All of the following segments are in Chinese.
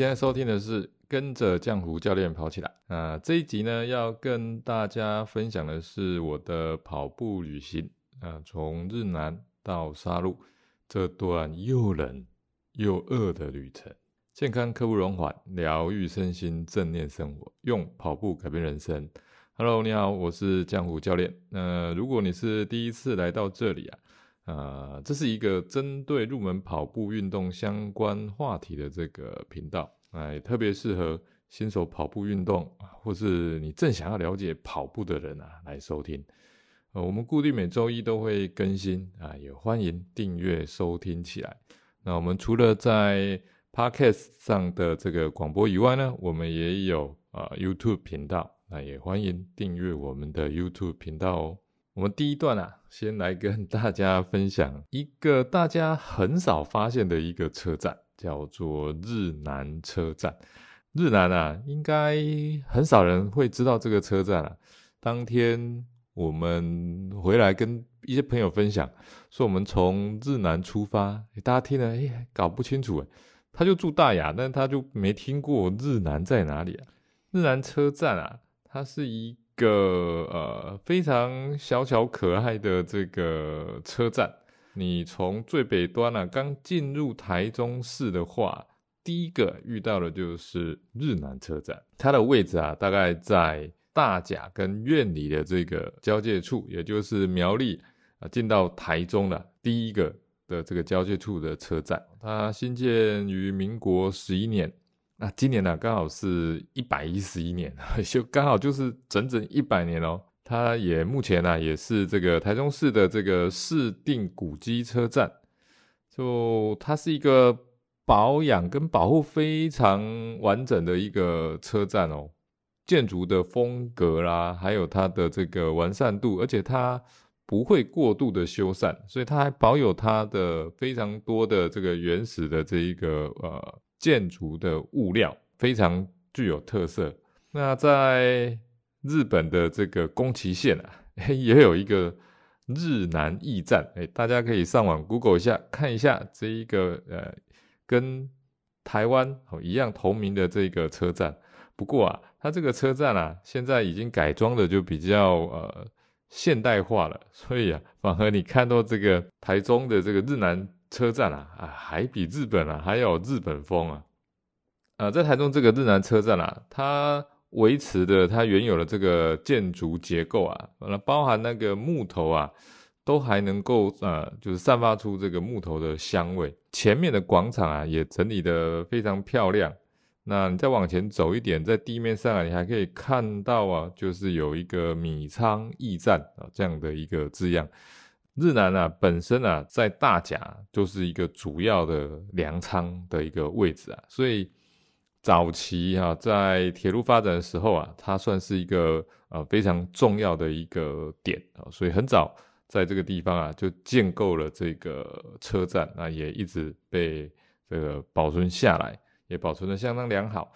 现在收听的是跟着江湖教练跑起来。那这一集呢，要跟大家分享的是我的跑步旅行啊，从日南到沙鹿这段又冷又饿的旅程。健康刻不容缓，疗愈身心，正念生活，用跑步改变人生。Hello，你好，我是江湖教练。那如果你是第一次来到这里啊。呃，这是一个针对入门跑步运动相关话题的这个频道，哎，特别适合新手跑步运动，或是你正想要了解跑步的人啊来收听。呃，我们固定每周一都会更新啊，也欢迎订阅收听起来。那我们除了在 Podcast 上的这个广播以外呢，我们也有啊 YouTube 频道，那也欢迎订阅我们的 YouTube 频道哦。我们第一段啊，先来跟大家分享一个大家很少发现的一个车站，叫做日南车站。日南啊，应该很少人会知道这个车站啊。当天我们回来跟一些朋友分享，说我们从日南出发，大家听了哎搞不清楚哎，他就住大雅，但他就没听过日南在哪里啊？日南车站啊，它是一。个呃非常小巧可爱的这个车站，你从最北端啊刚进入台中市的话，第一个遇到的就是日南车站，它的位置啊大概在大甲跟院里的这个交界处，也就是苗栗啊进到台中的第一个的这个交界处的车站，它新建于民国十一年。那今年呢，刚好是一百一十一年，就刚好就是整整一百年哦。它也目前呢，也是这个台中市的这个市定古迹车站，就它是一个保养跟保护非常完整的一个车站哦。建筑的风格啦，还有它的这个完善度，而且它不会过度的修缮，所以它还保有它的非常多的这个原始的这一个呃。建筑的物料非常具有特色。那在日本的这个宫崎县啊，也有一个日南驿站。哎，大家可以上网 Google 一下，看一下这一个呃，跟台湾哦一样同名的这个车站。不过啊，它这个车站啊，现在已经改装的就比较呃现代化了，所以啊，反而你看到这个台中的这个日南。车站啊啊，还比日本啊还有日本风啊！呃，在台中这个日南车站啊，它维持的它原有的这个建筑结构啊，那包含那个木头啊，都还能够呃，就是散发出这个木头的香味。前面的广场啊，也整理的非常漂亮。那你再往前走一点，在地面上啊，你还可以看到啊，就是有一个米仓驿站啊这样的一个字样。日南啊，本身啊，在大甲就是一个主要的粮仓的一个位置啊，所以早期啊，在铁路发展的时候啊，它算是一个呃非常重要的一个点啊，所以很早在这个地方啊，就建构了这个车站那，也一直被这个保存下来，也保存的相当良好。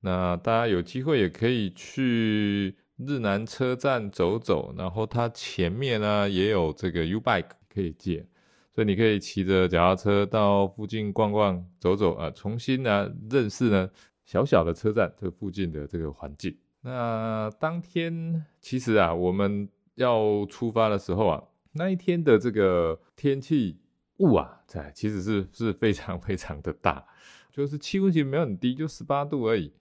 那大家有机会也可以去。日南车站走走，然后它前面呢也有这个 U bike 可以借，所以你可以骑着脚踏车到附近逛逛走走啊，重新呢认识呢小小的车站这附近的这个环境。那当天其实啊我们要出发的时候啊，那一天的这个天气雾啊在其实是是非常非常的大，就是气温其实没有很低，就十八度而已。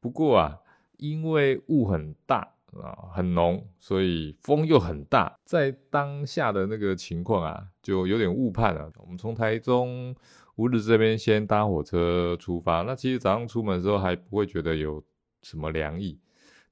不过啊，因为雾很大。啊，很浓，所以风又很大，在当下的那个情况啊，就有点误判了。我们从台中乌日这边先搭火车出发，那其实早上出门的时候还不会觉得有什么凉意，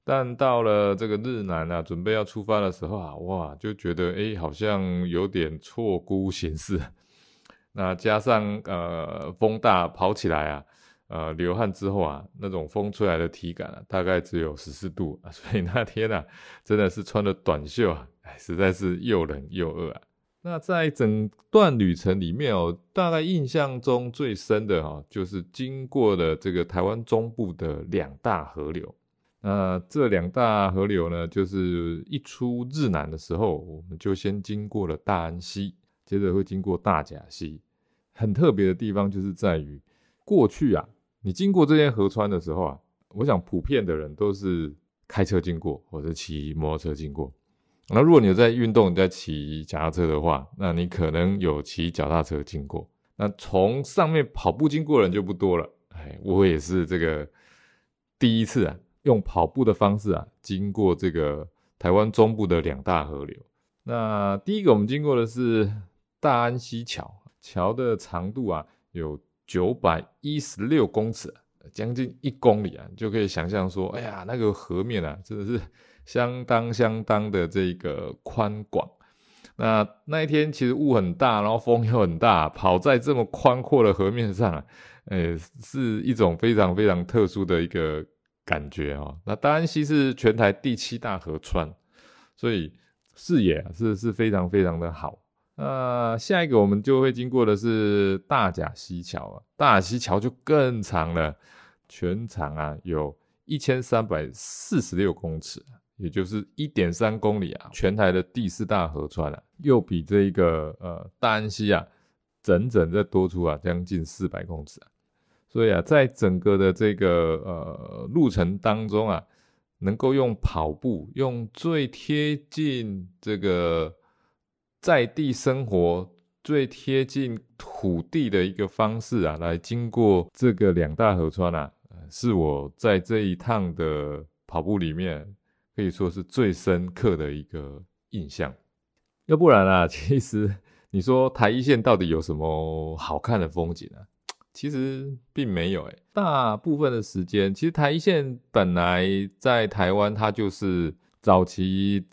但到了这个日南啊，准备要出发的时候啊，哇，就觉得哎，好像有点错估形势。那加上呃风大，跑起来啊。呃，流汗之后啊，那种风吹来的体感啊，大概只有十四度啊，所以那天啊，真的是穿的短袖啊，哎，实在是又冷又饿啊。那在整段旅程里面哦，大概印象中最深的哈，就是经过了这个台湾中部的两大河流。那这两大河流呢，就是一出日南的时候，我们就先经过了大安溪，接着会经过大甲溪。很特别的地方就是在于过去啊。你经过这些河川的时候啊，我想普遍的人都是开车经过或者骑摩托车经过。那如果你有在运动、你在骑脚踏车的话，那你可能有骑脚踏车经过。那从上面跑步经过的人就不多了。哎，我也是这个第一次啊，用跑步的方式啊，经过这个台湾中部的两大河流。那第一个我们经过的是大安溪桥，桥的长度啊有九百一十六公尺，将近一公里啊，就可以想象说，哎呀，那个河面啊，真的是相当相当的这个宽广。那那一天其实雾很大，然后风又很大，跑在这么宽阔的河面上啊，呃，是一种非常非常特殊的一个感觉哦。那大安溪是全台第七大河川，所以视野是是非常非常的好。那下一个我们就会经过的是大甲溪桥啊，大甲溪桥就更长了，全长啊有一千三百四十六公尺。也就是一点三公里啊，全台的第四大河川啊，又比这一个呃大安溪啊，整整再多出啊将近四百公尺啊，所以啊，在整个的这个呃路程当中啊，能够用跑步，用最贴近这个在地生活、最贴近土地的一个方式啊，来经过这个两大河川啊，是我在这一趟的跑步里面。可以说是最深刻的一个印象，要不然啊，其实你说台一线到底有什么好看的风景啊？其实并没有诶，大部分的时间，其实台一线本来在台湾，它就是早期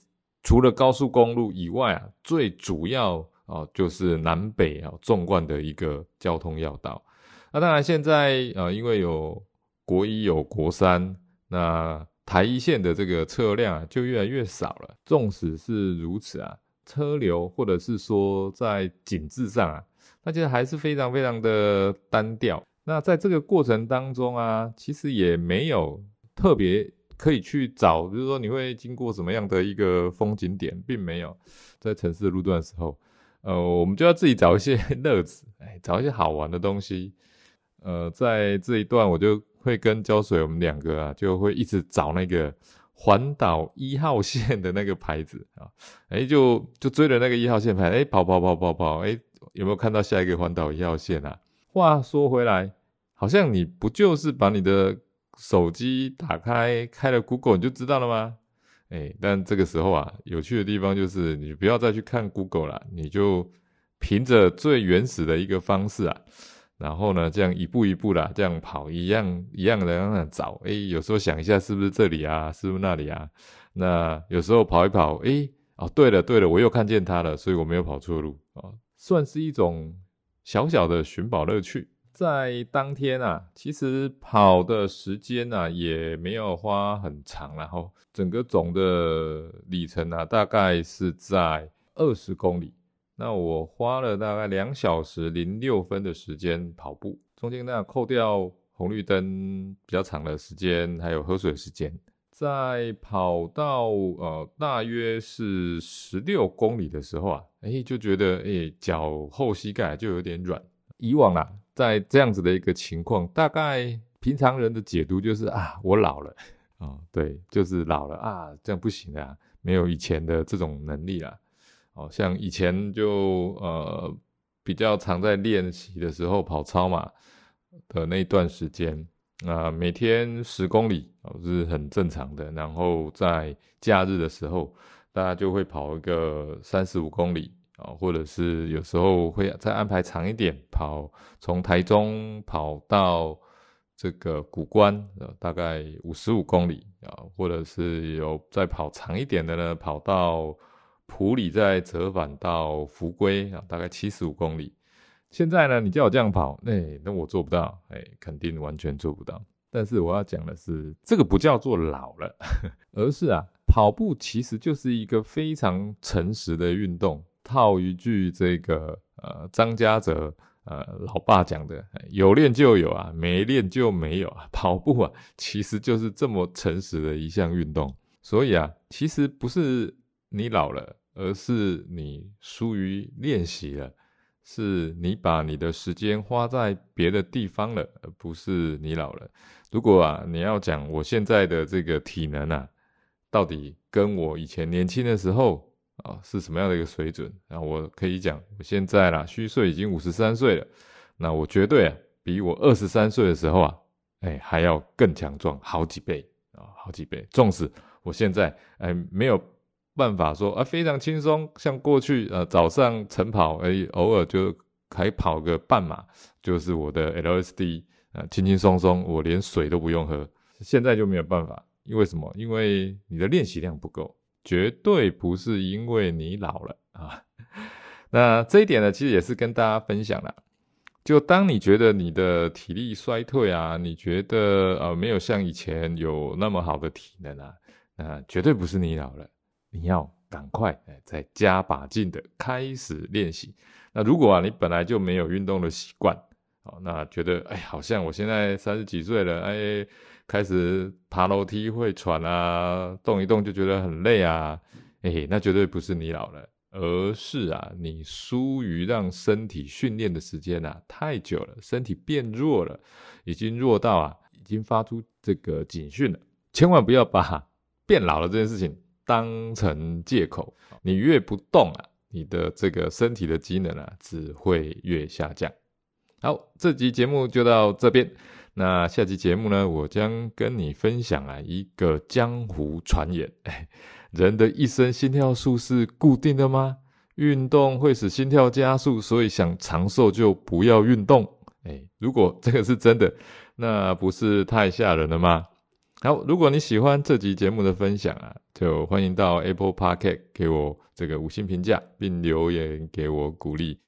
除了高速公路以外啊，最主要啊就是南北啊纵贯的一个交通要道。那当然现在啊，因为有国一有国三，那台一线的这个车辆啊，就越来越少了。纵使是如此啊，车流或者是说在景致上啊，那其实还是非常非常的单调。那在这个过程当中啊，其实也没有特别可以去找，比如说你会经过什么样的一个风景点，并没有在城市的路段的时候，呃，我们就要自己找一些乐子，哎，找一些好玩的东西。呃，在这一段我就。会跟胶水，我们两个啊，就会一直找那个环岛一号线的那个牌子啊，哎，就就追着那个一号线牌，哎，跑跑跑跑跑，哎，有没有看到下一个环岛一号线啊？话说回来，好像你不就是把你的手机打开，开了 Google 你就知道了吗？哎，但这个时候啊，有趣的地方就是你不要再去看 Google 了，你就凭着最原始的一个方式啊。然后呢，这样一步一步的这样跑，一样一样的这样找。哎，有时候想一下是不是这里啊，是不是那里啊？那有时候跑一跑，哎，哦，对了对了，我又看见它了，所以我没有跑错路啊，算是一种小小的寻宝乐趣。在当天啊，其实跑的时间呢也没有花很长，然后整个总的里程呢大概是在二十公里。那我花了大概两小时零六分的时间跑步，中间那扣掉红绿灯比较长的时间，还有喝水时间，在跑到呃大约是十六公里的时候啊，哎就觉得哎脚后膝盖就有点软。以往啦，在这样子的一个情况，大概平常人的解读就是啊我老了啊，对，就是老了啊，这样不行啊，没有以前的这种能力了。哦，像以前就呃比较常在练习的时候跑操嘛的那段时间，啊每天十公里哦是很正常的。然后在假日的时候，大家就会跑一个三十五公里啊，或者是有时候会再安排长一点，跑从台中跑到这个古关，大概五十五公里啊，或者是有再跑长一点的呢，跑到。普里再折返到福归啊，大概七十五公里。现在呢，你叫我这样跑，那，那我做不到，哎，肯定完全做不到。但是我要讲的是，这个不叫做老了，而是啊，跑步其实就是一个非常诚实的运动。套一句这个呃张家泽呃老爸讲的，有练就有啊，没练就没有啊。跑步啊，其实就是这么诚实的一项运动。所以啊，其实不是你老了。而是你疏于练习了，是你把你的时间花在别的地方了，而不是你老了。如果啊，你要讲我现在的这个体能啊，到底跟我以前年轻的时候啊是什么样的一个水准？啊，我可以讲，我现在啦，虚岁已经五十三岁了，那我绝对啊，比我二十三岁的时候啊，哎，还要更强壮好几倍啊，好几倍。纵使我现在哎没有办法说啊非常轻松，像过去呃早上晨跑，哎偶尔就还跑个半马，就是我的 LSD。啊，轻轻松松，我连水都不用喝，现在就没有办法，因为什么？因为你的练习量不够，绝对不是因为你老了 啊。那这一点呢，其实也是跟大家分享了。就当你觉得你的体力衰退啊，你觉得呃没有像以前有那么好的体能啊，那绝对不是你老了，你要赶快再加把劲的开始练习。那如果啊你本来就没有运动的习惯，那觉得哎，好像我现在三十几岁了，哎，开始爬楼梯会喘啊，动一动就觉得很累啊，哎，那绝对不是你老了，而是啊，你疏于让身体训练的时间啊太久了，身体变弱了，已经弱到啊，已经发出这个警讯了。千万不要把变老了这件事情当成借口，你越不动啊，你的这个身体的机能啊，只会越下降。好，这集节目就到这边。那下集节目呢，我将跟你分享啊一个江湖传言：哎，人的一生心跳数是固定的吗？运动会使心跳加速，所以想长寿就不要运动。哎，如果这个是真的，那不是太吓人了吗？好，如果你喜欢这集节目的分享啊，就欢迎到 Apple Park 给我这个五星评价，并留言给我鼓励。